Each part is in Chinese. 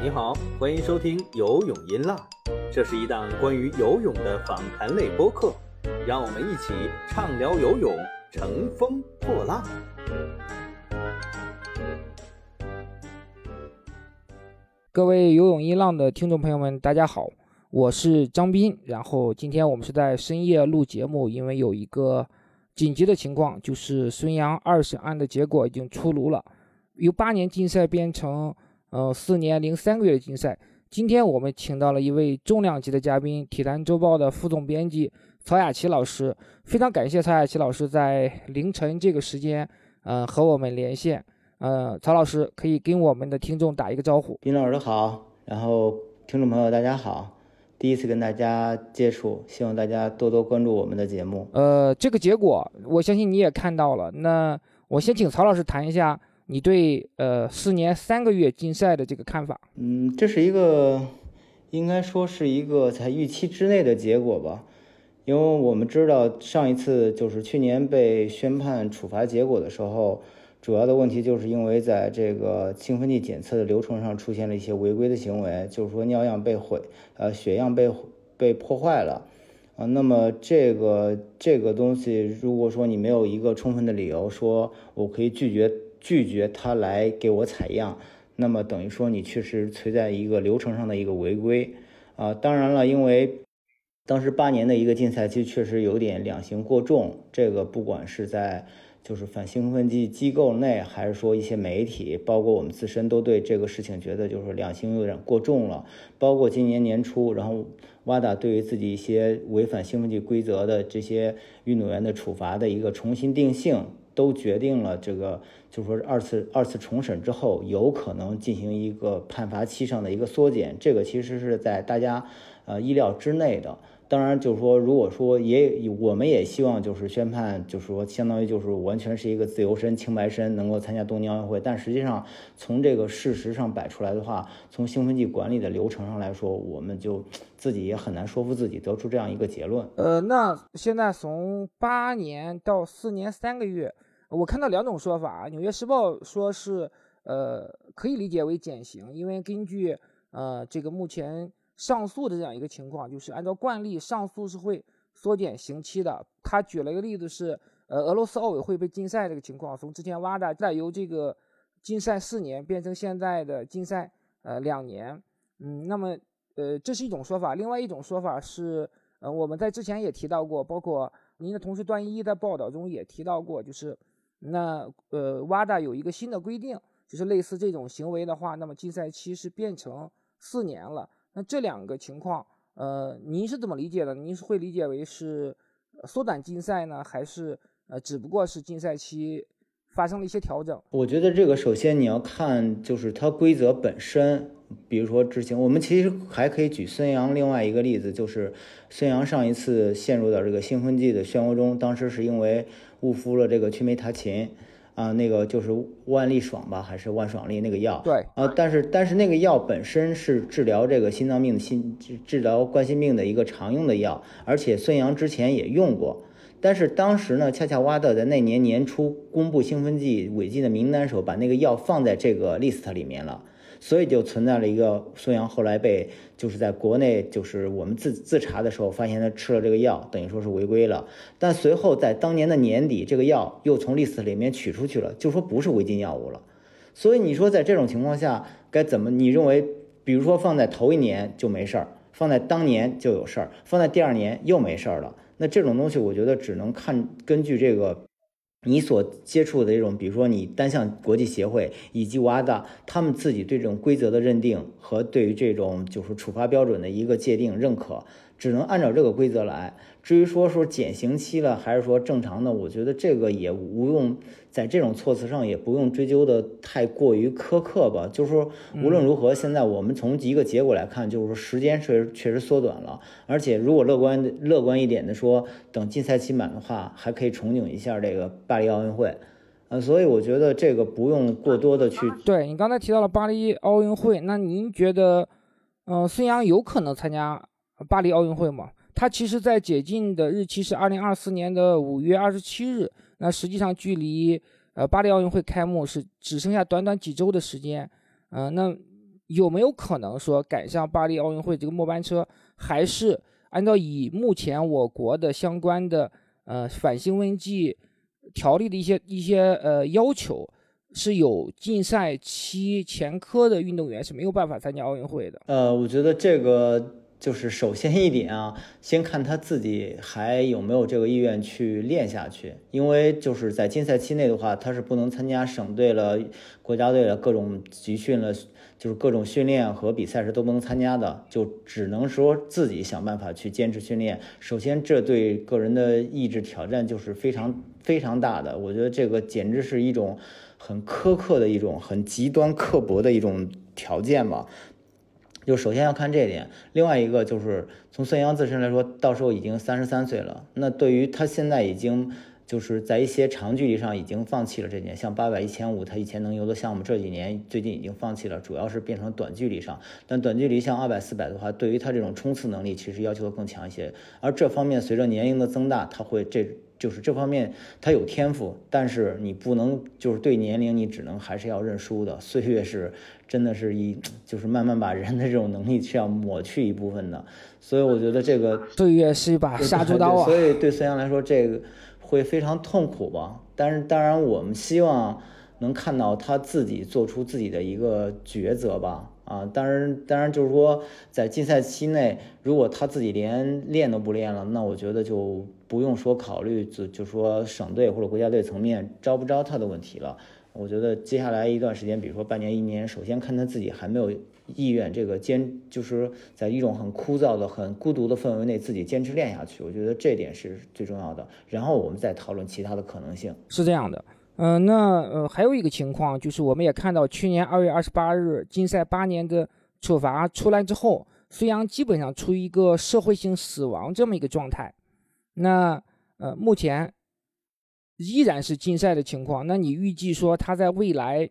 你好，欢迎收听游泳音浪，这是一档关于游泳的访谈类播客，让我们一起畅聊游泳，乘风破浪。各位游泳音浪的听众朋友们，大家好，我是张斌。然后今天我们是在深夜录节目，因为有一个紧急的情况，就是孙杨二审案的结果已经出炉了，由八年禁赛变成呃四年零三个月的禁赛。今天我们请到了一位重量级的嘉宾，《体坛周报》的副总编辑曹雅琪老师。非常感谢曹雅琪老师在凌晨这个时间，呃，和我们连线。呃，曹老师可以跟我们的听众打一个招呼。斌老师好，然后听众朋友大家好，第一次跟大家接触，希望大家多多关注我们的节目。呃，这个结果我相信你也看到了。那我先请曹老师谈一下你对呃四年三个月禁赛的这个看法。嗯，这是一个应该说是一个在预期之内的结果吧，因为我们知道上一次就是去年被宣判处罚结果的时候。主要的问题就是因为在这个兴奋剂检测的流程上出现了一些违规的行为，就是说尿样被毁，呃，血样被被破坏了，啊，那么这个这个东西，如果说你没有一个充分的理由说我可以拒绝拒绝他来给我采样，那么等于说你确实存在一个流程上的一个违规，啊，当然了，因为当时八年的一个禁赛期确实有点两刑过重，这个不管是在。就是反兴奋剂机构内，还是说一些媒体，包括我们自身，都对这个事情觉得就是两刑有点过重了。包括今年年初，然后瓦达对于自己一些违反兴奋剂规则的这些运动员的处罚的一个重新定性，都决定了这个，就是说二次二次重审之后，有可能进行一个判罚期上的一个缩减。这个其实是在大家呃意料之内的。当然，就是说，如果说也，我们也希望就是宣判，就是说，相当于就是完全是一个自由身、清白身，能够参加东京奥运会。但实际上，从这个事实上摆出来的话，从兴奋剂管理的流程上来说，我们就自己也很难说服自己得出这样一个结论。呃，那现在从八年到四年三个月，我看到两种说法，《纽约时报》说是，呃，可以理解为减刑，因为根据呃这个目前。上诉的这样一个情况，就是按照惯例，上诉是会缩减刑期的。他举了一个例子是，呃，俄罗斯奥委会被禁赛这个情况，从之前挖的再由这个禁赛四年变成现在的禁赛呃两年。嗯，那么呃这是一种说法，另外一种说法是，呃我们在之前也提到过，包括您的同事段一在报道中也提到过，就是那呃挖的有一个新的规定，就是类似这种行为的话，那么禁赛期是变成四年了。那这两个情况，呃，您是怎么理解的？您是会理解为是缩短禁赛呢，还是呃，只不过是禁赛期发生了一些调整？我觉得这个首先你要看就是它规则本身，比如说执行，我们其实还可以举孙杨另外一个例子，就是孙杨上一次陷入到这个兴奋剂的漩涡中，当时是因为误服了这个曲美他嗪。啊，那个就是万利爽吧，还是万爽利那个药？对，啊，但是但是那个药本身是治疗这个心脏病的心治治疗冠心病的一个常用的药，而且孙杨之前也用过，但是当时呢，恰恰挖到在那年年初公布兴奋剂违禁的名单时候，把那个药放在这个 list 里面了。所以就存在了一个孙杨后来被就是在国内就是我们自自查的时候发现他吃了这个药，等于说是违规了。但随后在当年的年底，这个药又从 list 里面取出去了，就说不是违禁药物了。所以你说在这种情况下该怎么？你认为，比如说放在头一年就没事儿，放在当年就有事儿，放在第二年又没事儿了？那这种东西我觉得只能看根据这个。你所接触的这种，比如说你单项国际协会以及瓦达，他们自己对这种规则的认定和对于这种就是处罚标准的一个界定认可。只能按照这个规则来。至于说说减刑期了，还是说正常的，我觉得这个也无用，在这种措辞上也不用追究的太过于苛刻吧。就是说，无论如何，现在我们从一个结果来看，就是说时间确实确实缩短了。而且如果乐观乐观一点的说，等禁赛期满的话，还可以憧憬一下这个巴黎奥运会。呃，所以我觉得这个不用过多的去。对你刚才提到了巴黎奥运会，那您觉得，嗯，孙杨有可能参加？巴黎奥运会吗？他其实在解禁的日期是二零二四年的五月二十七日，那实际上距离呃，巴黎奥运会开幕是只剩下短短几周的时间，嗯，那有没有可能说赶上巴黎奥运会这个末班车，还是按照以目前我国的相关的呃反兴奋剂条例的一些一些呃要求，是有禁赛期前科的运动员是没有办法参加奥运会的？呃，我觉得这个。就是首先一点啊，先看他自己还有没有这个意愿去练下去，因为就是在禁赛期内的话，他是不能参加省队了、国家队的各种集训了，就是各种训练和比赛是都不能参加的，就只能说自己想办法去坚持训练。首先，这对个人的意志挑战就是非常非常大的，我觉得这个简直是一种很苛刻的一种、很极端刻薄的一种条件吧。就首先要看这一点，另外一个就是从孙杨自身来说，到时候已经三十三岁了，那对于他现在已经就是在一些长距离上已经放弃了这年，像八百、一千五，他以前能游的项目，这几年最近已经放弃了，主要是变成短距离上。但短距离像二百、四百的话，对于他这种冲刺能力，其实要求更强一些。而这方面随着年龄的增大，他会这。就是这方面他有天赋，但是你不能就是对年龄你只能还是要认输的。岁月是真的是一 就是慢慢把人的这种能力是要抹去一部分的，所以我觉得这个岁月是一把杀猪刀啊。所以对孙杨来说这个会非常痛苦吧。但是当然我们希望能看到他自己做出自己的一个抉择吧。啊，当然，当然就是说，在禁赛期内，如果他自己连练都不练了，那我觉得就不用说考虑，就就说省队或者国家队层面招不招他的问题了。我觉得接下来一段时间，比如说半年、一年，首先看他自己还没有意愿，这个坚就是在一种很枯燥的、很孤独的氛围内自己坚持练下去。我觉得这点是最重要的。然后我们再讨论其他的可能性。是这样的。嗯，那呃还有一个情况就是，我们也看到去年二月二十八日禁赛八年的处罚出来之后，孙杨基本上处于一个社会性死亡这么一个状态。那呃目前依然是禁赛的情况。那你预计说他在未来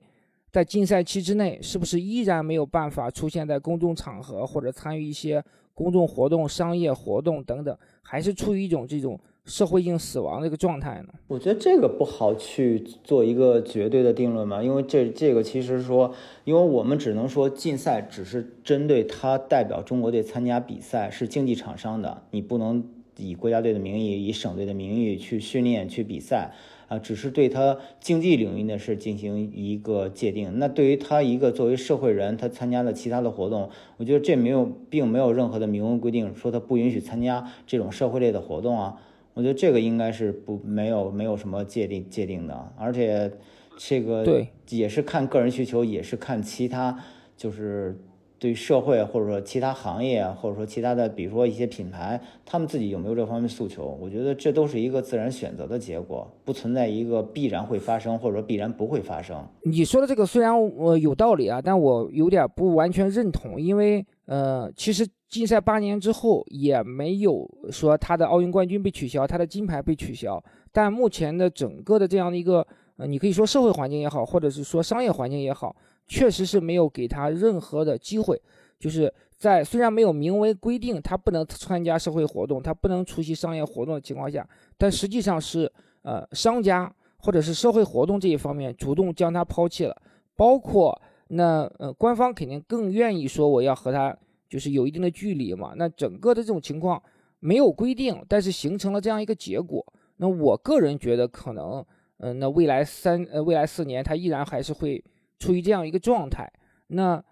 在禁赛期之内，是不是依然没有办法出现在公众场合或者参与一些公众活动、商业活动等等，还是处于一种这种？社会性死亡的一个状态呢？我觉得这个不好去做一个绝对的定论嘛，因为这这个其实说，因为我们只能说禁赛只是针对他代表中国队参加比赛是竞技场上的，你不能以国家队的名义、以省队的名义去训练、去比赛啊，只是对他竞技领域的是进行一个界定。那对于他一个作为社会人，他参加了其他的活动，我觉得这没有，并没有任何的明文规定说他不允许参加这种社会类的活动啊。我觉得这个应该是不没有没有什么界定界定的，而且这个对也是看个人需求，也是看其他就是对社会或者说其他行业啊或者说其他的，比如说一些品牌，他们自己有没有这方面诉求？我觉得这都是一个自然选择的结果，不存在一个必然会发生或者说必然不会发生。你说的这个虽然我有道理啊，但我有点不完全认同，因为呃，其实。禁赛八年之后，也没有说他的奥运冠军被取消，他的金牌被取消。但目前的整个的这样的一个，呃，你可以说社会环境也好，或者是说商业环境也好，确实是没有给他任何的机会。就是在虽然没有明文规定他不能参加社会活动，他不能出席商业活动的情况下，但实际上是，呃，商家或者是社会活动这一方面主动将他抛弃了。包括那，呃，官方肯定更愿意说我要和他。就是有一定的距离嘛，那整个的这种情况没有规定，但是形成了这样一个结果。那我个人觉得可能，嗯，那未来三呃未来四年他依然还是会处于这样一个状态。那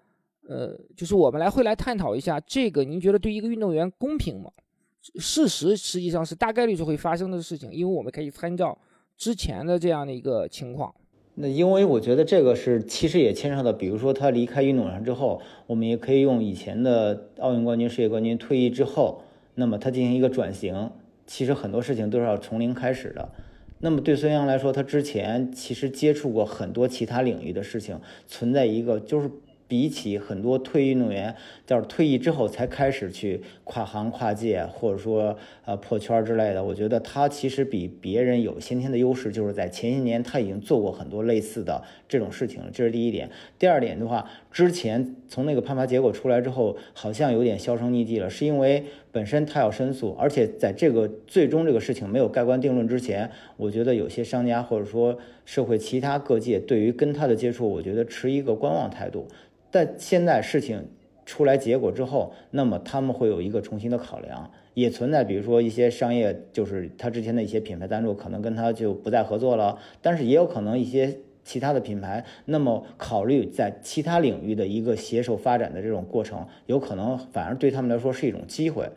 呃，就是我们来会来探讨一下这个，您觉得对一个运动员公平吗？事实实际上是大概率是会发生的事情，因为我们可以参照之前的这样的一个情况。那因为我觉得这个是其实也牵涉到，比如说他离开运动场之后，我们也可以用以前的奥运冠军、世界冠军退役之后，那么他进行一个转型，其实很多事情都是要从零开始的。那么对孙杨来说，他之前其实接触过很多其他领域的事情，存在一个就是。比起很多退役运动员，就是退役之后才开始去跨行跨界，或者说呃破圈之类的，我觉得他其实比别人有先天的优势，就是在前些年他已经做过很多类似的这种事情，这是第一点。第二点的话，之前从那个判罚结果出来之后，好像有点销声匿迹了，是因为本身他要申诉，而且在这个最终这个事情没有盖棺定论之前，我觉得有些商家或者说社会其他各界对于跟他的接触，我觉得持一个观望态度。但现在事情出来结果之后，那么他们会有一个重新的考量，也存在比如说一些商业，就是他之前的一些品牌赞助可能跟他就不再合作了，但是也有可能一些。其他的品牌，那么考虑在其他领域的一个携手发展的这种过程，有可能反而对他们来说是一种机会。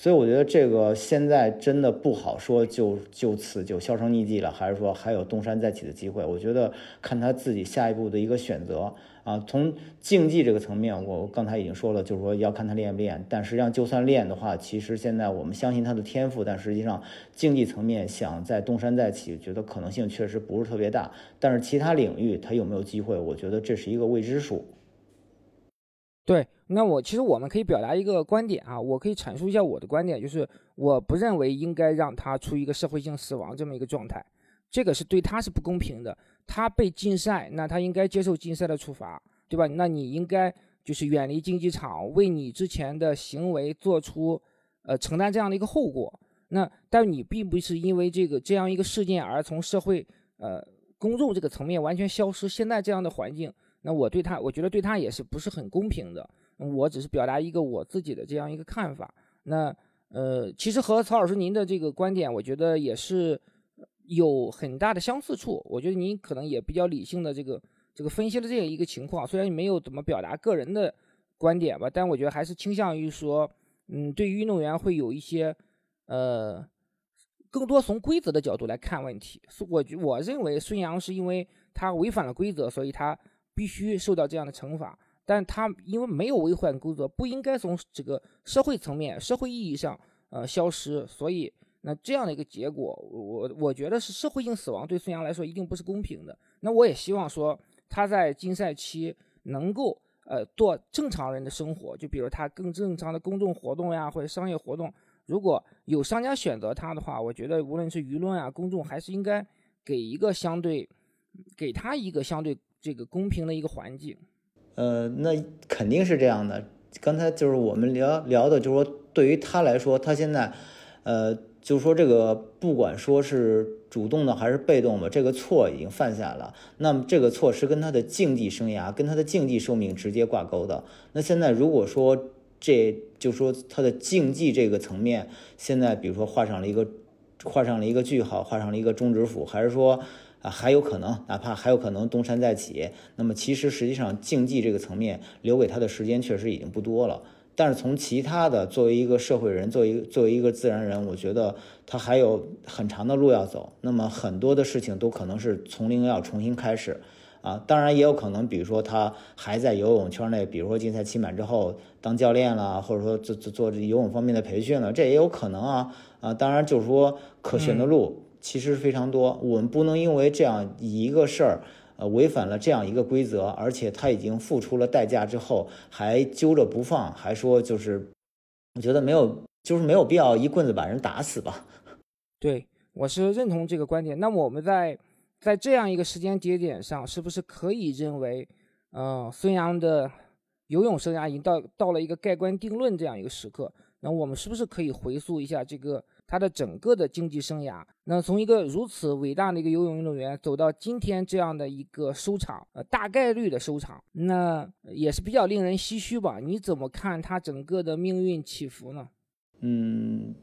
所以我觉得这个现在真的不好说，就就此就销声匿迹了，还是说还有东山再起的机会？我觉得看他自己下一步的一个选择啊。从竞技这个层面，我刚才已经说了，就是说要看他练不练。但实际上，就算练的话，其实现在我们相信他的天赋，但实际上竞技层面想在东山再起，觉得可能性确实不是特别大。但是其他领域他有没有机会？我觉得这是一个未知数。对，那我其实我们可以表达一个观点啊，我可以阐述一下我的观点，就是我不认为应该让他出一个社会性死亡这么一个状态，这个是对他是不公平的。他被禁赛，那他应该接受禁赛的处罚，对吧？那你应该就是远离竞技场，为你之前的行为做出呃承担这样的一个后果。那但你并不是因为这个这样一个事件而从社会呃公众这个层面完全消失。现在这样的环境。那我对他，我觉得对他也是不是很公平的。我只是表达一个我自己的这样一个看法。那呃，其实和曹老师您的这个观点，我觉得也是有很大的相似处。我觉得您可能也比较理性的这个这个分析了这样一个情况。虽然你没有怎么表达个人的观点吧，但我觉得还是倾向于说，嗯，对于运动员会有一些呃，更多从规则的角度来看问题。我我认为孙杨是因为他违反了规则，所以他。必须受到这样的惩罚，但他因为没有违反规则，不应该从这个社会层面、社会意义上呃消失。所以，那这样的一个结果，我我觉得是社会性死亡，对孙杨来说一定不是公平的。那我也希望说他在禁赛期能够呃做正常人的生活，就比如他更正常的公众活动呀，或者商业活动。如果有商家选择他的话，我觉得无论是舆论啊、公众，还是应该给一个相对，给他一个相对。这个公平的一个环境，呃，那肯定是这样的。刚才就是我们聊聊的，就是说对于他来说，他现在，呃，就是说这个不管说是主动的还是被动的，这个错已经犯下了。那么这个错是跟他的竞技生涯、跟他的竞技寿命直接挂钩的。那现在如果说这就说他的竞技这个层面，现在比如说画上了一个画上了一个句号，画上了一个终止符，还是说？啊，还有可能，哪怕还有可能东山再起。那么，其实实际上竞技这个层面留给他的时间确实已经不多了。但是从其他的，作为一个社会人，作为作为一个自然人，我觉得他还有很长的路要走。那么很多的事情都可能是从零要重新开始。啊，当然也有可能，比如说他还在游泳圈内，比如说竞赛期满之后当教练了，或者说做做做游泳方面的培训了，这也有可能啊。啊，当然就是说可选的路。其实非常多，我们不能因为这样一个事儿，呃，违反了这样一个规则，而且他已经付出了代价之后，还揪着不放，还说就是，我觉得没有，就是没有必要一棍子把人打死吧。对，我是认同这个观点。那我们在在这样一个时间节点上，是不是可以认为，嗯，孙杨的游泳生涯已经到到了一个盖棺定论这样一个时刻？那我们是不是可以回溯一下这个？他的整个的竞技生涯，那从一个如此伟大的一个游泳运动员走到今天这样的一个收场，呃，大概率的收场，那也是比较令人唏嘘吧？你怎么看他整个的命运起伏呢？嗯，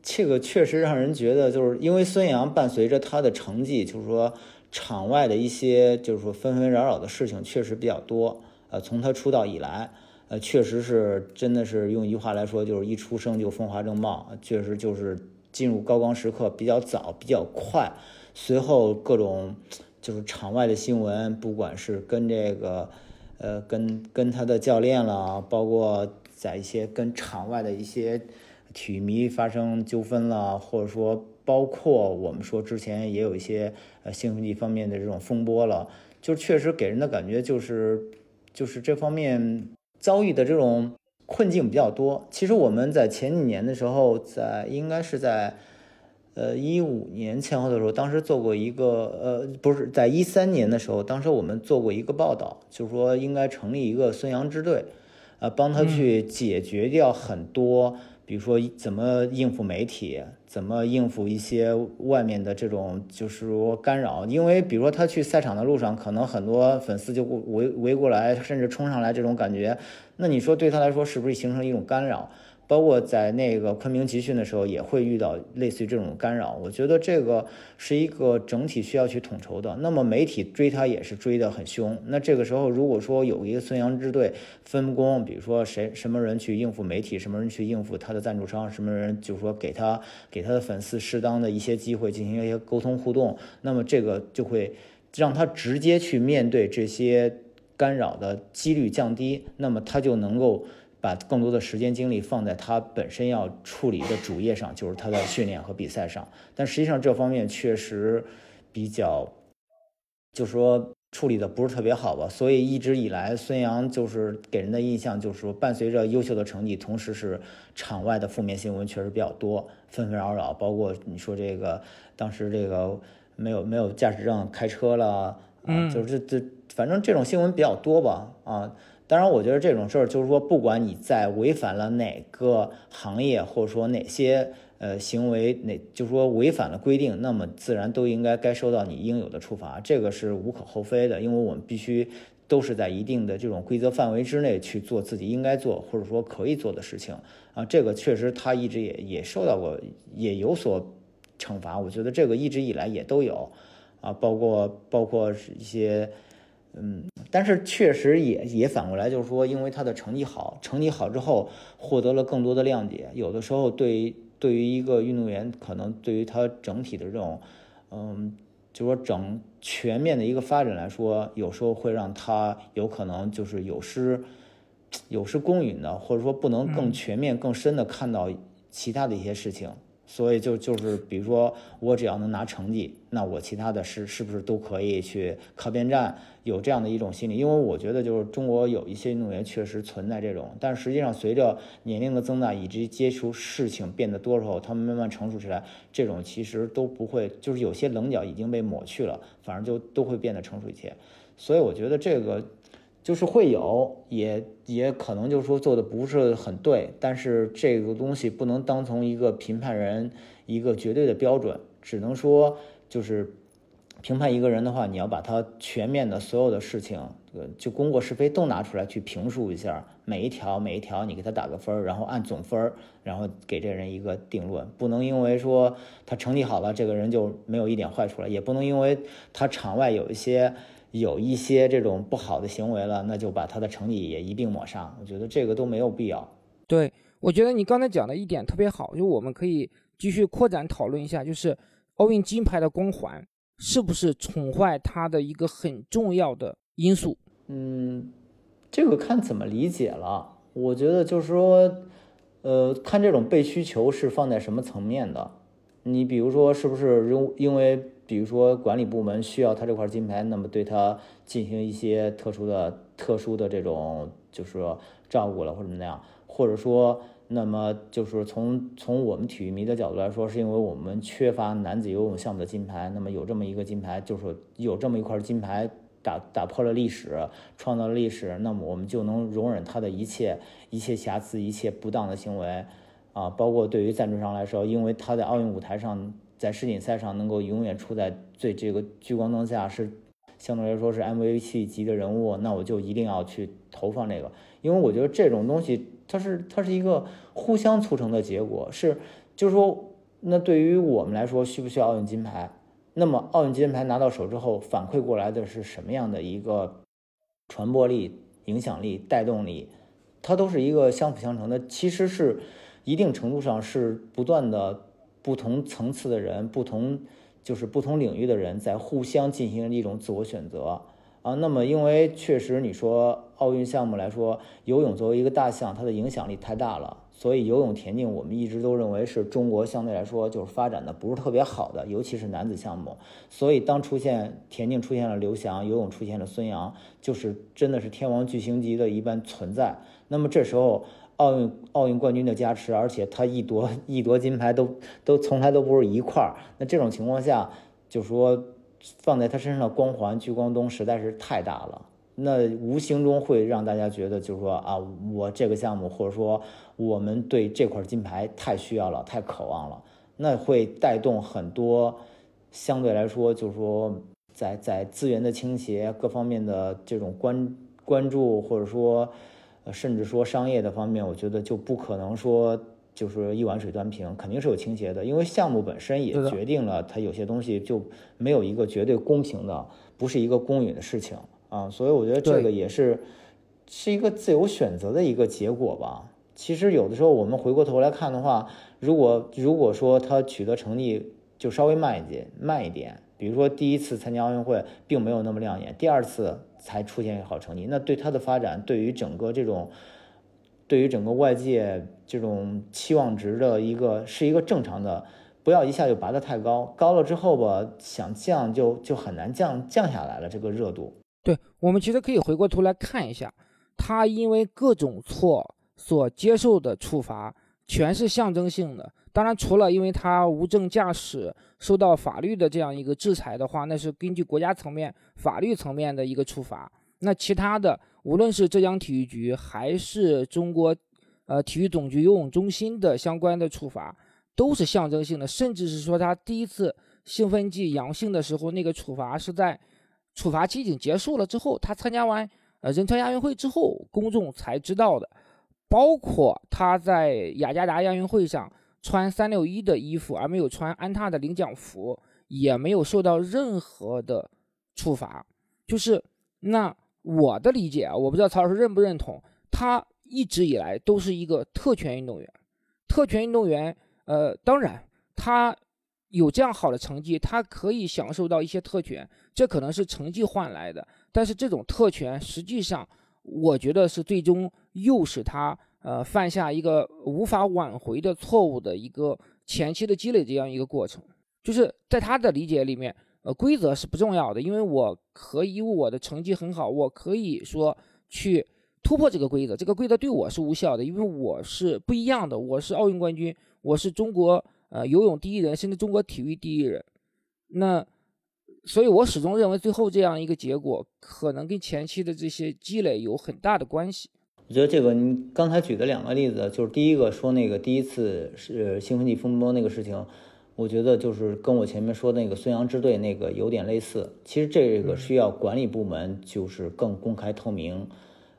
这个确实让人觉得，就是因为孙杨伴随着他的成绩，就是说场外的一些就是说纷纷扰扰的事情确实比较多。呃，从他出道以来。呃，确实是，真的是用一句话来说，就是一出生就风华正茂，确实就是进入高光时刻比较早，比较快。随后各种就是场外的新闻，不管是跟这个，呃，跟跟他的教练了，包括在一些跟场外的一些体育迷发生纠纷了，或者说包括我们说之前也有一些呃兴奋剂方面的这种风波了，就确实给人的感觉就是就是这方面。遭遇的这种困境比较多。其实我们在前几年的时候，在应该是在，呃一五年前后的时候，当时做过一个，呃不是在一三年的时候，当时我们做过一个报道，就是说应该成立一个孙杨支队，呃帮他去解决掉很多，比如说怎么应付媒体，怎么应付一些外面的这种就是说干扰。因为比如说他去赛场的路上，可能很多粉丝就围围过来，甚至冲上来这种感觉，那你说对他来说是不是形成一种干扰？包括在那个昆明集训的时候，也会遇到类似于这种干扰。我觉得这个是一个整体需要去统筹的。那么媒体追他也是追得很凶。那这个时候，如果说有一个孙杨支队分工，比如说谁什么人去应付媒体，什么人去应付他的赞助商，什么人就是说给他给他的粉丝适当的一些机会进行一些沟通互动，那么这个就会让他直接去面对这些干扰的几率降低，那么他就能够。把更多的时间精力放在他本身要处理的主业上，就是他的训练和比赛上。但实际上这方面确实比较，就说处理的不是特别好吧。所以一直以来，孙杨就是给人的印象就是说，伴随着优秀的成绩，同时是场外的负面新闻确实比较多，纷纷扰扰。包括你说这个当时这个没有没有驾驶证开车了，啊，就是这这反正这种新闻比较多吧，啊。当然，我觉得这种事儿就是说，不管你在违反了哪个行业，或者说哪些呃行为，哪就是说违反了规定，那么自然都应该该受到你应有的处罚，这个是无可厚非的。因为我们必须都是在一定的这种规则范围之内去做自己应该做或者说可以做的事情啊。这个确实他一直也也受到过，也有所惩罚。我觉得这个一直以来也都有啊，包括包括一些。嗯，但是确实也也反过来，就是说，因为他的成绩好，成绩好之后获得了更多的谅解。有的时候，对于对于一个运动员，可能对于他整体的这种，嗯，就说整全面的一个发展来说，有时候会让他有可能就是有失有失公允的，或者说不能更全面、更深的看到其他的一些事情。所以就就是，比如说我只要能拿成绩，那我其他的是是不是都可以去靠边站？有这样的一种心理，因为我觉得就是中国有一些运动员确实存在这种，但实际上随着年龄的增大以及接触事情变得多之后，他们慢慢成熟起来，这种其实都不会，就是有些棱角已经被抹去了，反而就都会变得成熟一些。所以我觉得这个。就是会有，也也可能就是说做的不是很对，但是这个东西不能当从一个评判人一个绝对的标准，只能说就是评判一个人的话，你要把他全面的所有的事情，呃，就功过是非都拿出来去评述一下，每一条每一条你给他打个分，然后按总分，然后给这人一个定论，不能因为说他成绩好了，这个人就没有一点坏处了，也不能因为他场外有一些。有一些这种不好的行为了，那就把他的成绩也一并抹杀。我觉得这个都没有必要。对，我觉得你刚才讲的一点特别好，就我们可以继续扩展讨论一下，就是奥运金牌的光环是不是宠坏他的一个很重要的因素？嗯，这个看怎么理解了。我觉得就是说，呃，看这种被需求是放在什么层面的。你比如说，是不是因因为？比如说管理部门需要他这块金牌，那么对他进行一些特殊的、特殊的这种，就是照顾了或者怎么样，或者说，那么就是从从我们体育迷的角度来说，是因为我们缺乏男子游泳项目的金牌，那么有这么一个金牌，就是有这么一块金牌打打破了历史，创造了历史，那么我们就能容忍他的一切一切瑕疵、一切不当的行为，啊，包括对于赞助商来说，因为他在奥运舞台上。在世锦赛上能够永远处在最这个聚光灯下，是相对来说是 MVP 级的人物，那我就一定要去投放这个，因为我觉得这种东西它是它是一个互相促成的结果，是就是说，那对于我们来说需不需要奥运金牌？那么奥运金牌拿到手之后，反馈过来的是什么样的一个传播力、影响力、带动力？它都是一个相辅相成的，其实是一定程度上是不断的。不同层次的人，不同就是不同领域的人在互相进行一种自我选择啊。那么，因为确实你说奥运项目来说，游泳作为一个大项，它的影响力太大了，所以游泳田径我们一直都认为是中国相对来说就是发展的不是特别好的，尤其是男子项目。所以当出现田径出现了刘翔，游泳出现了孙杨，就是真的是天王巨星级的一般存在。那么这时候。奥运奥运冠军的加持，而且他一夺一夺金牌都都从来都不是一块儿。那这种情况下，就说放在他身上的光环聚光灯实在是太大了。那无形中会让大家觉得，就是说啊，我这个项目或者说我们对这块金牌太需要了，太渴望了，那会带动很多相对来说，就是说在在资源的倾斜各方面的这种关关注，或者说呃甚至说商业的方面，我觉得就不可能说就是一碗水端平，肯定是有倾斜的，因为项目本身也决定了它有些东西就没有一个绝对公平的，不是一个公允的事情。啊，所以我觉得这个也是是一个自由选择的一个结果吧。其实有的时候我们回过头来看的话，如果如果说他取得成绩就稍微慢一点，慢一点，比如说第一次参加奥运会并没有那么亮眼，第二次才出现好成绩，那对他的发展，对于整个这种，对于整个外界这种期望值的一个是一个正常的，不要一下就拔得太高，高了之后吧，想降就就很难降降下来了这个热度。对我们其实可以回过头来看一下，他因为各种错所接受的处罚全是象征性的。当然，除了因为他无证驾驶受到法律的这样一个制裁的话，那是根据国家层面法律层面的一个处罚。那其他的，无论是浙江体育局还是中国呃体育总局游泳中心的相关的处罚，都是象征性的。甚至是说他第一次兴奋剂阳性的时候，那个处罚是在。处罚期已经结束了之后，他参加完呃仁川亚运会之后，公众才知道的。包括他在雅加达亚运会上穿三六一的衣服，而没有穿安踏的领奖服，也没有受到任何的处罚。就是那我的理解啊，我不知道曹老师认不认同，他一直以来都是一个特权运动员。特权运动员，呃，当然他。有这样好的成绩，他可以享受到一些特权，这可能是成绩换来的。但是这种特权实际上，我觉得是最终诱使他呃犯下一个无法挽回的错误的一个前期的积累这样一个过程。就是在他的理解里面，呃，规则是不重要的，因为我可以我的成绩很好，我可以说去突破这个规则，这个规则对我是无效的，因为我是不一样的，我是奥运冠军，我是中国。呃，游泳第一人，甚至中国体育第一人，那，所以我始终认为最后这样一个结果，可能跟前期的这些积累有很大的关系。我觉得这个你刚才举的两个例子，就是第一个说那个第一次是兴奋剂风波那个事情，我觉得就是跟我前面说那个孙杨支队那个有点类似。其实这个需要管理部门就是更公开透明，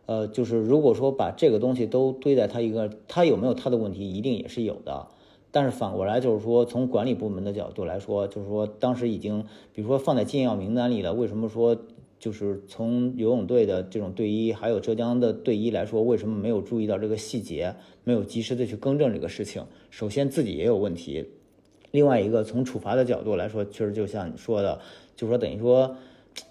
呃，就是如果说把这个东西都堆在他一个，他有没有他的问题，一定也是有的。但是反过来就是说，从管理部门的角度来说，就是说当时已经，比如说放在禁药名单里了，为什么说就是从游泳队的这种队医，还有浙江的队医来说，为什么没有注意到这个细节，没有及时的去更正这个事情？首先自己也有问题，另外一个从处罚的角度来说，确实就像你说的，就是说等于说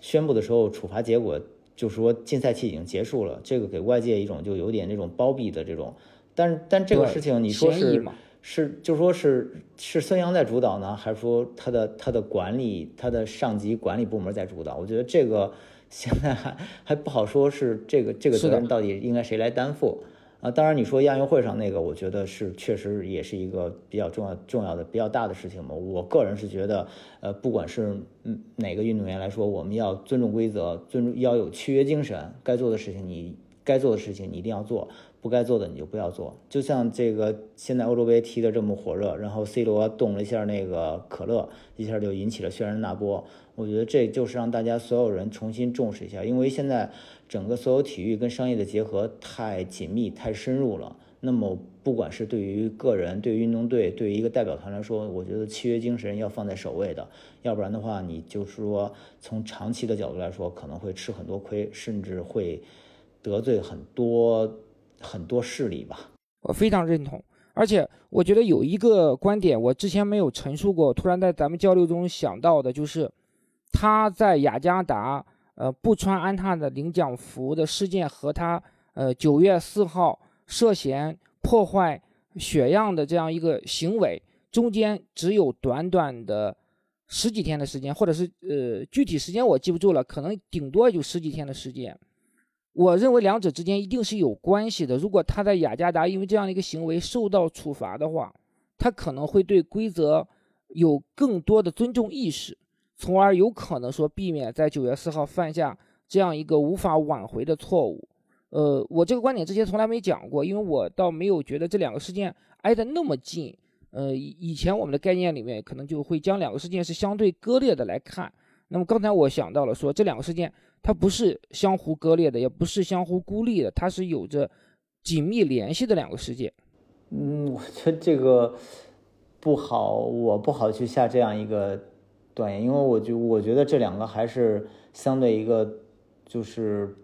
宣布的时候处罚结果，就是说禁赛期已经结束了，这个给外界一种就有点那种包庇的这种，但但这个事情你说是。是，就说是是孙杨在主导呢，还是说他的他的管理，他的上级管理部门在主导？我觉得这个 现在还还不好说，是这个这个责任到底应该谁来担负啊？当然你说亚运会上那个，我觉得是确实也是一个比较重要重要的比较大的事情嘛。我个人是觉得，呃，不管是嗯哪个运动员来说，我们要尊重规则，尊重要有契约精神，该做的事情你该做的事情你一定要做。不该做的你就不要做，就像这个现在欧洲杯踢得这么火热，然后 C 罗动了一下那个可乐，一下就引起了轩然大波。我觉得这就是让大家所有人重新重视一下，因为现在整个所有体育跟商业的结合太紧密、太深入了。那么不管是对于个人、对于运动队、对于一个代表团来说，我觉得契约精神要放在首位的，要不然的话，你就是说从长期的角度来说，可能会吃很多亏，甚至会得罪很多。很多势力吧，我非常认同，而且我觉得有一个观点我之前没有陈述过，突然在咱们交流中想到的，就是他在雅加达呃不穿安踏的领奖服的事件和他呃九月四号涉嫌破坏血样的这样一个行为中间只有短短的十几天的时间，或者是呃具体时间我记不住了，可能顶多也就十几天的时间。我认为两者之间一定是有关系的。如果他在雅加达因为这样的一个行为受到处罚的话，他可能会对规则有更多的尊重意识，从而有可能说避免在九月四号犯下这样一个无法挽回的错误。呃，我这个观点之前从来没讲过，因为我倒没有觉得这两个事件挨得那么近。呃，以以前我们的概念里面可能就会将两个事件是相对割裂的来看。那么刚才我想到了说，这两个事件它不是相互割裂的，也不是相互孤立的，它是有着紧密联系的两个世界。嗯，我觉得这个不好，我不好去下这样一个断言，因为我觉我觉得这两个还是相对一个就是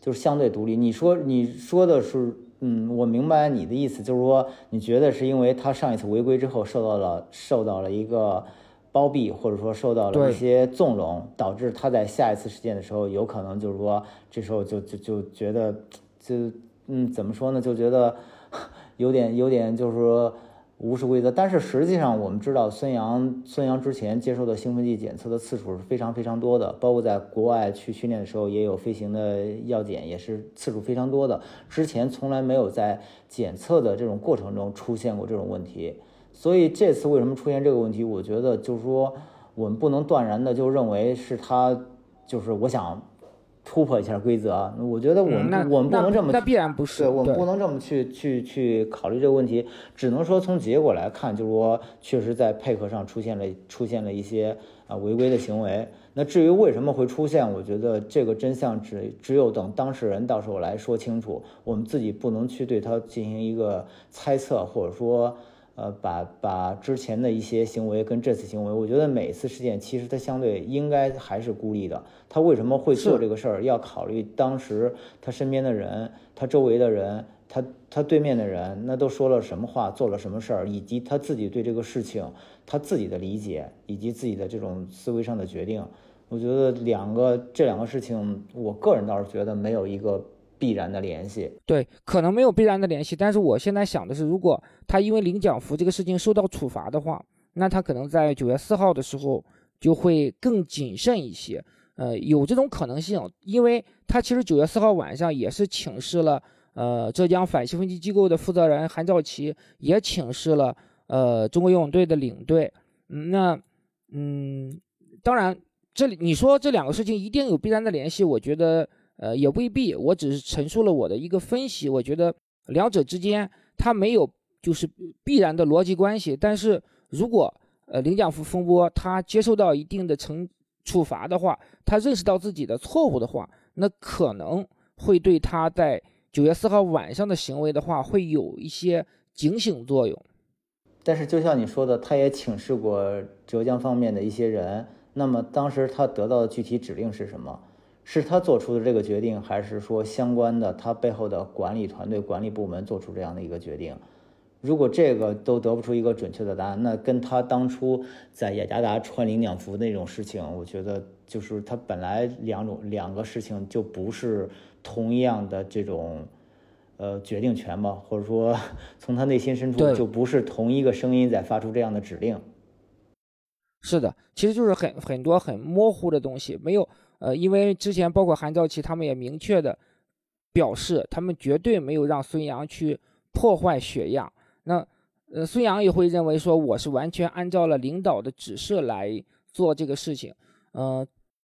就是相对独立。你说你说的是。嗯，我明白你的意思，就是说你觉得是因为他上一次违规之后受到了受到了一个包庇，或者说受到了一些纵容，导致他在下一次事件的时候，有可能就是说这时候就就就觉得就嗯怎么说呢，就觉得有点有点就是说。无视规则，但是实际上我们知道，孙杨孙杨之前接受的兴奋剂检测的次数是非常非常多的，包括在国外去训练的时候也有飞行的药检，也是次数非常多的。之前从来没有在检测的这种过程中出现过这种问题，所以这次为什么出现这个问题？我觉得就是说，我们不能断然的就认为是他，就是我想。突破一下规则，我觉得我们我们不能这么，那必然不是，对，我们不能这么去去去考虑这个问题，只能说从结果来看，就是说确实在配合上出现了出现了一些啊违规的行为。那至于为什么会出现，我觉得这个真相只只有等当事人到时候来说清楚，我们自己不能去对他进行一个猜测，或者说。呃，把把之前的一些行为跟这次行为，我觉得每次事件其实它相对应该还是孤立的。他为什么会做这个事儿？要考虑当时他身边的人、他周围的人、他他对面的人，那都说了什么话，做了什么事儿，以及他自己对这个事情他自己的理解，以及自己的这种思维上的决定。我觉得两个这两个事情，我个人倒是觉得没有一个。必然的联系，对，可能没有必然的联系，但是我现在想的是，如果他因为领奖服这个事情受到处罚的话，那他可能在九月四号的时候就会更谨慎一些，呃，有这种可能性，因为他其实九月四号晚上也是请示了，呃，浙江反兴奋剂机构的负责人韩兆奇，也请示了，呃，中国游泳队的领队，那，嗯，当然，这里你说这两个事情一定有必然的联系，我觉得。呃，也未必，我只是陈述了我的一个分析。我觉得两者之间它没有就是必然的逻辑关系。但是如果呃林奖福风波他接受到一定的惩处罚的话，他认识到自己的错误的话，那可能会对他在九月四号晚上的行为的话会有一些警醒作用。但是就像你说的，他也请示过浙江方面的一些人，那么当时他得到的具体指令是什么？是他做出的这个决定，还是说相关的他背后的管理团队、管理部门做出这样的一个决定？如果这个都得不出一个准确的答案，那跟他当初在雅加达穿领奖服那种事情，我觉得就是他本来两种两个事情就不是同样的这种呃决定权吧，或者说 从他内心深处就不是同一个声音在发出这样的指令。是的，其实就是很很多很模糊的东西，没有。呃，因为之前包括韩兆奇他们也明确的表示，他们绝对没有让孙杨去破坏血样。那呃，孙杨也会认为说，我是完全按照了领导的指示来做这个事情。嗯，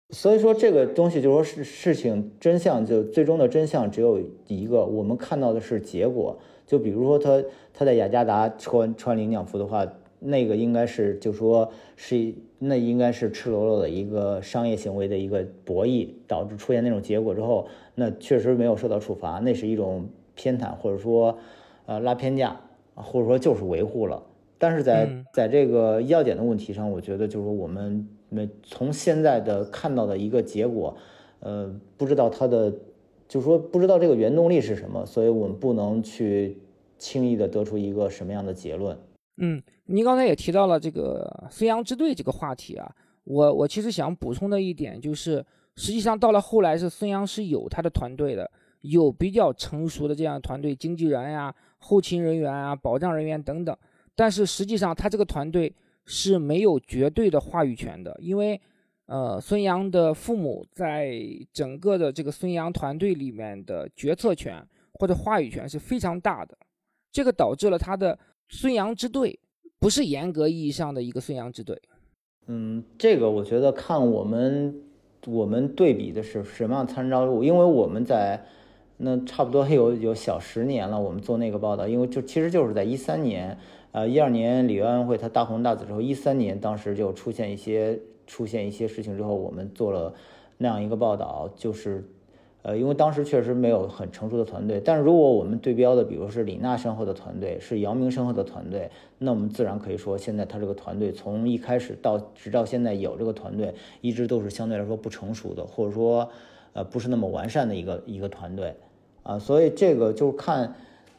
所以说这个东西就说是事情真相，就最终的真相只有一个，我们看到的是结果。就比如说他他在雅加达穿穿领奖服的话。那个应该是，就说是那应该是赤裸裸的一个商业行为的一个博弈，导致出现那种结果之后，那确实没有受到处罚，那是一种偏袒或者说，呃拉偏架，或者说就是维护了。但是在在这个药检的问题上，我觉得就是说我们没从现在的看到的一个结果，呃不知道它的，就是说不知道这个原动力是什么，所以我们不能去轻易的得出一个什么样的结论。嗯，您刚才也提到了这个孙杨支队这个话题啊，我我其实想补充的一点就是，实际上到了后来是孙杨是有他的团队的，有比较成熟的这样团队，经纪人呀、后勤人员啊、保障人员等等，但是实际上他这个团队是没有绝对的话语权的，因为呃，孙杨的父母在整个的这个孙杨团队里面的决策权或者话语权是非常大的，这个导致了他的。孙杨支队不是严格意义上的一个孙杨支队。嗯，这个我觉得看我们我们对比的是什么样参照物？因为我们在那差不多有有小十年了，我们做那个报道，因为就其实就是在一三年，呃，一二年里约奥运会它大红大紫之后，一三年当时就出现一些出现一些事情之后，我们做了那样一个报道，就是。呃，因为当时确实没有很成熟的团队，但是如果我们对标的，比如是李娜身后的团队，是姚明身后的团队，那我们自然可以说，现在他这个团队从一开始到直到现在有这个团队，一直都是相对来说不成熟的，或者说，呃，不是那么完善的一个一个团队，啊，所以这个就是看，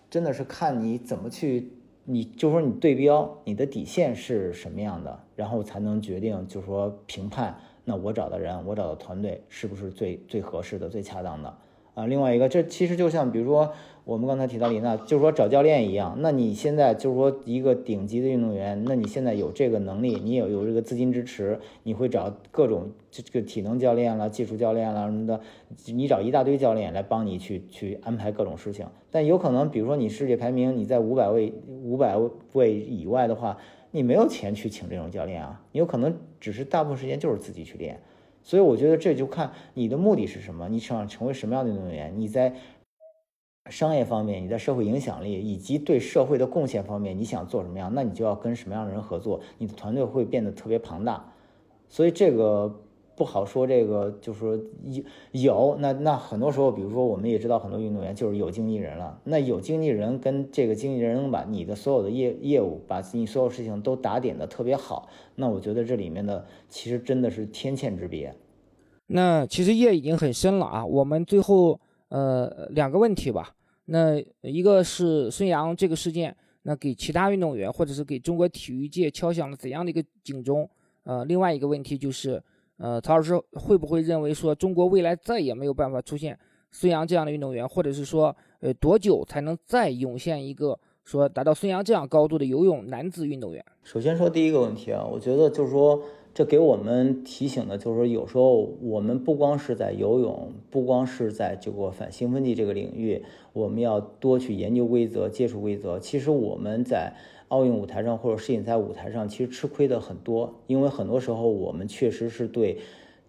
真的是看你怎么去，你就说你对标你的底线是什么样的，然后才能决定，就是说评判。那我找的人，我找的团队是不是最最合适的、最恰当的啊？另外一个，这其实就像比如说我们刚才提到李娜，就是说找教练一样。那你现在就是说一个顶级的运动员，那你现在有这个能力，你有有这个资金支持，你会找各种这个体能教练了、技术教练了什么的，你找一大堆教练来帮你去去安排各种事情。但有可能，比如说你世界排名你在五百位五百位以外的话。你没有钱去请这种教练啊，你有可能只是大部分时间就是自己去练，所以我觉得这就看你的目的是什么，你想成为什么样的运动员，你在商业方面，你在社会影响力以及对社会的贡献方面，你想做什么样，那你就要跟什么样的人合作，你的团队会变得特别庞大，所以这个。不好说这个，就是说有有那那很多时候，比如说我们也知道很多运动员就是有经纪人了。那有经纪人跟这个经纪人把你的所有的业业务，把你所有事情都打点的特别好，那我觉得这里面的其实真的是天堑之别。那其实业已经很深了啊。我们最后呃两个问题吧。那一个是孙杨这个事件，那给其他运动员或者是给中国体育界敲响了怎样的一个警钟？呃，另外一个问题就是。呃，曹老师会不会认为说中国未来再也没有办法出现孙杨这样的运动员，或者是说，呃，多久才能再涌现一个说达到孙杨这样高度的游泳男子运动员？首先说第一个问题啊，我觉得就是说，这给我们提醒的就是说，有时候我们不光是在游泳，不光是在这个反兴奋剂这个领域，我们要多去研究规则、接触规则。其实我们在。奥运舞台上或者世锦赛舞台上，其实吃亏的很多，因为很多时候我们确实是对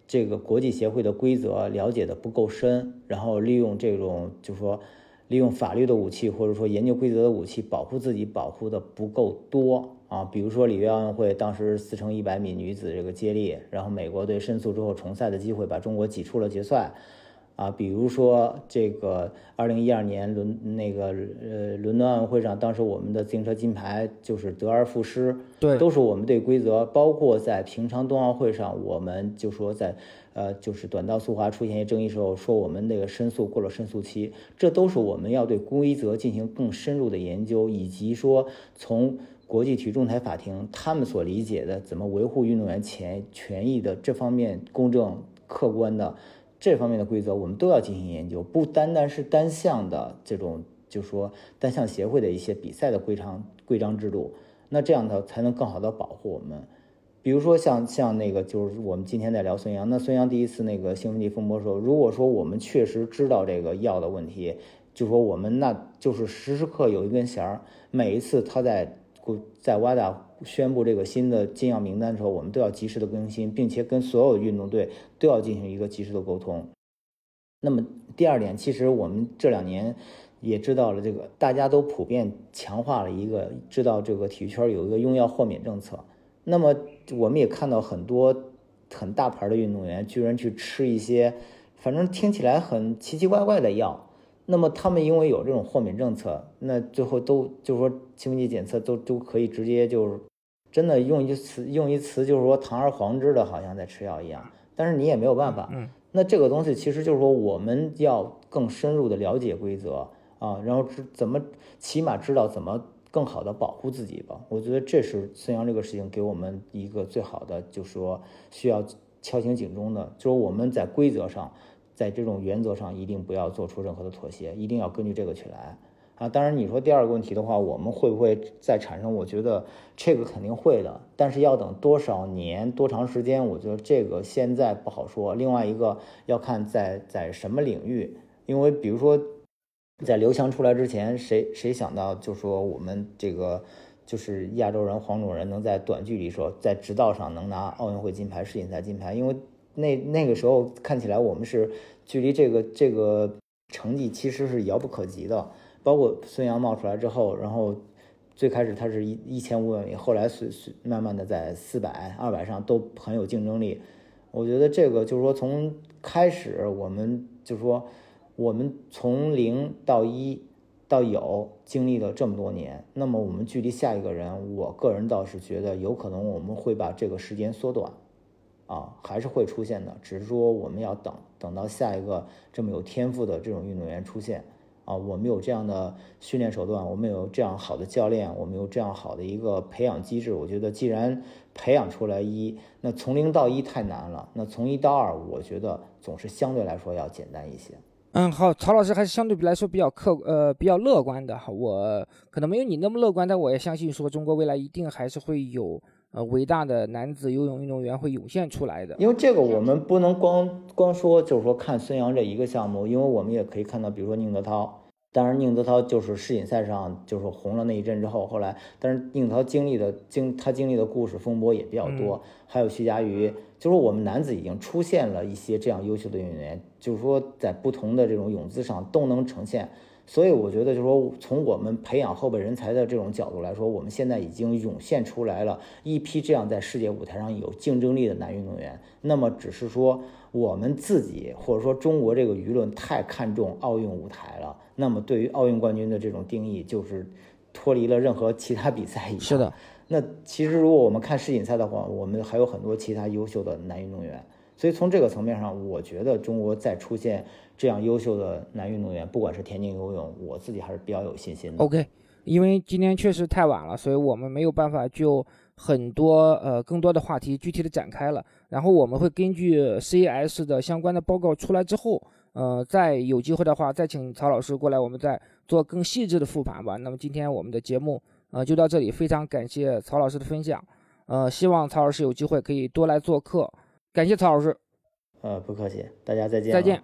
这个国际协会的规则了解的不够深，然后利用这种就是说利用法律的武器或者说研究规则的武器保护自己保护的不够多啊。比如说里约奥运会当时四乘一百米女子这个接力，然后美国队申诉之后重赛的机会把中国挤出了决赛。啊，比如说这个二零一二年伦那个呃伦敦奥运会上，当时我们的自行车金牌就是得而复失，对，都是我们对规则。包括在平昌冬奥会上，我们就说在呃就是短道速滑出现一些争议时候，说我们那个申诉过了申诉期，这都是我们要对规则进行更深入的研究，以及说从国际体育仲裁法庭他们所理解的怎么维护运动员权权益的这方面公正客观的。这方面的规则我们都要进行研究，不单单是单项的这种，就说单项协会的一些比赛的规章规章制度，那这样的才能更好的保护我们。比如说像像那个，就是我们今天在聊孙杨，那孙杨第一次那个兴奋剂风波的时候，如果说我们确实知道这个药的问题，就说我们那就是时时刻有一根弦儿，每一次他在在 WADA 宣布这个新的禁药名单的时候，我们都要及时的更新，并且跟所有运动队都要进行一个及时的沟通。那么第二点，其实我们这两年也知道了，这个大家都普遍强化了一个知道这个体育圈有一个用药豁免政策。那么我们也看到很多很大牌的运动员居然去吃一些，反正听起来很奇奇怪怪的药。那么他们因为有这种豁免政策，那最后都就是说兴奋剂检测都都可以直接就真的用一词用一词就是说堂而皇之的好像在吃药一样，但是你也没有办法。嗯，那这个东西其实就是说我们要更深入的了解规则啊，然后知怎么起码知道怎么更好的保护自己吧。我觉得这是孙杨这个事情给我们一个最好的，就是说需要敲醒警钟的，就是我们在规则上。在这种原则上，一定不要做出任何的妥协，一定要根据这个去来啊。当然，你说第二个问题的话，我们会不会再产生？我觉得这个肯定会的，但是要等多少年、多长时间，我觉得这个现在不好说。另外一个要看在在什么领域，因为比如说在刘翔出来之前，谁谁想到就说我们这个就是亚洲人、黄种人能在短距离时候在直道上能拿奥运会金牌、世锦赛金牌，因为。那那个时候看起来我们是距离这个这个成绩其实是遥不可及的。包括孙杨冒出来之后，然后最开始他是一一千五百米，后来随随慢慢的在四百、二百上都很有竞争力。我觉得这个就是说从开始我们就是说我们从零到一到有经历了这么多年，那么我们距离下一个人，我个人倒是觉得有可能我们会把这个时间缩短，啊，还是会出现的，只是说我们要等等到下一个这么有天赋的这种运动员出现。啊，我们有这样的训练手段，我们有这样好的教练，我们有这样好的一个培养机制。我觉得，既然培养出来一，那从零到一太难了，那从一到二，我觉得总是相对来说要简单一些。嗯，好，曹老师还是相对来说比较客呃比较乐观的。我可能没有你那么乐观，但我也相信说中国未来一定还是会有。呃，伟大的男子游泳运动员会涌现出来的。因为这个，我们不能光光说，就是说看孙杨这一个项目，因为我们也可以看到，比如说宁泽涛。当然，宁泽涛就是世锦赛上就是红了那一阵之后，后来，但是宁泽涛经历的经他经历的故事风波也比较多。还有徐嘉余，就是我们男子已经出现了一些这样优秀的运动员，就是说在不同的这种泳姿上都能呈现。所以我觉得，就是说，从我们培养后备人才的这种角度来说，我们现在已经涌现出来了一批这样在世界舞台上有竞争力的男运动员。那么，只是说我们自己或者说中国这个舆论太看重奥运舞台了。那么，对于奥运冠军的这种定义，就是脱离了任何其他比赛一样。是的。那其实，如果我们看世锦赛的话，我们还有很多其他优秀的男运动员。所以从这个层面上，我觉得中国再出现这样优秀的男运动员，不管是田径、游泳，我自己还是比较有信心的。OK，因为今天确实太晚了，所以我们没有办法就很多呃更多的话题具体的展开了。然后我们会根据 CS 的相关的报告出来之后，呃，再有机会的话，再请曹老师过来，我们再做更细致的复盘吧。那么今天我们的节目呃就到这里，非常感谢曹老师的分享，呃，希望曹老师有机会可以多来做客。感谢曹老师，呃，不客气，大家再见。再见。